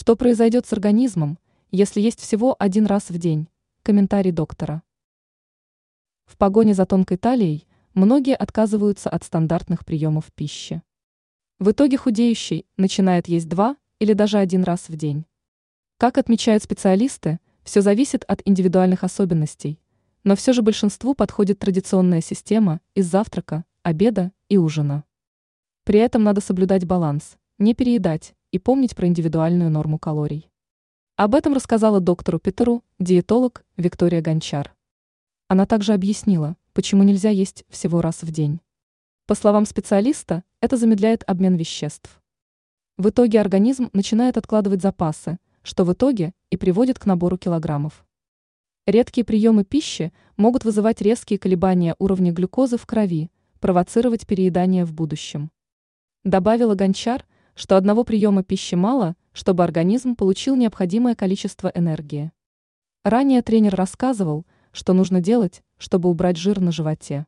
Что произойдет с организмом, если есть всего один раз в день? Комментарий доктора. В погоне за тонкой талией многие отказываются от стандартных приемов пищи. В итоге худеющий начинает есть два или даже один раз в день. Как отмечают специалисты, все зависит от индивидуальных особенностей, но все же большинству подходит традиционная система из завтрака, обеда и ужина. При этом надо соблюдать баланс, не переедать и помнить про индивидуальную норму калорий. Об этом рассказала доктору Петеру диетолог Виктория Гончар. Она также объяснила, почему нельзя есть всего раз в день. По словам специалиста, это замедляет обмен веществ. В итоге организм начинает откладывать запасы, что в итоге и приводит к набору килограммов. Редкие приемы пищи могут вызывать резкие колебания уровня глюкозы в крови, провоцировать переедание в будущем. Добавила Гончар, что одного приема пищи мало, чтобы организм получил необходимое количество энергии. Ранее тренер рассказывал, что нужно делать, чтобы убрать жир на животе.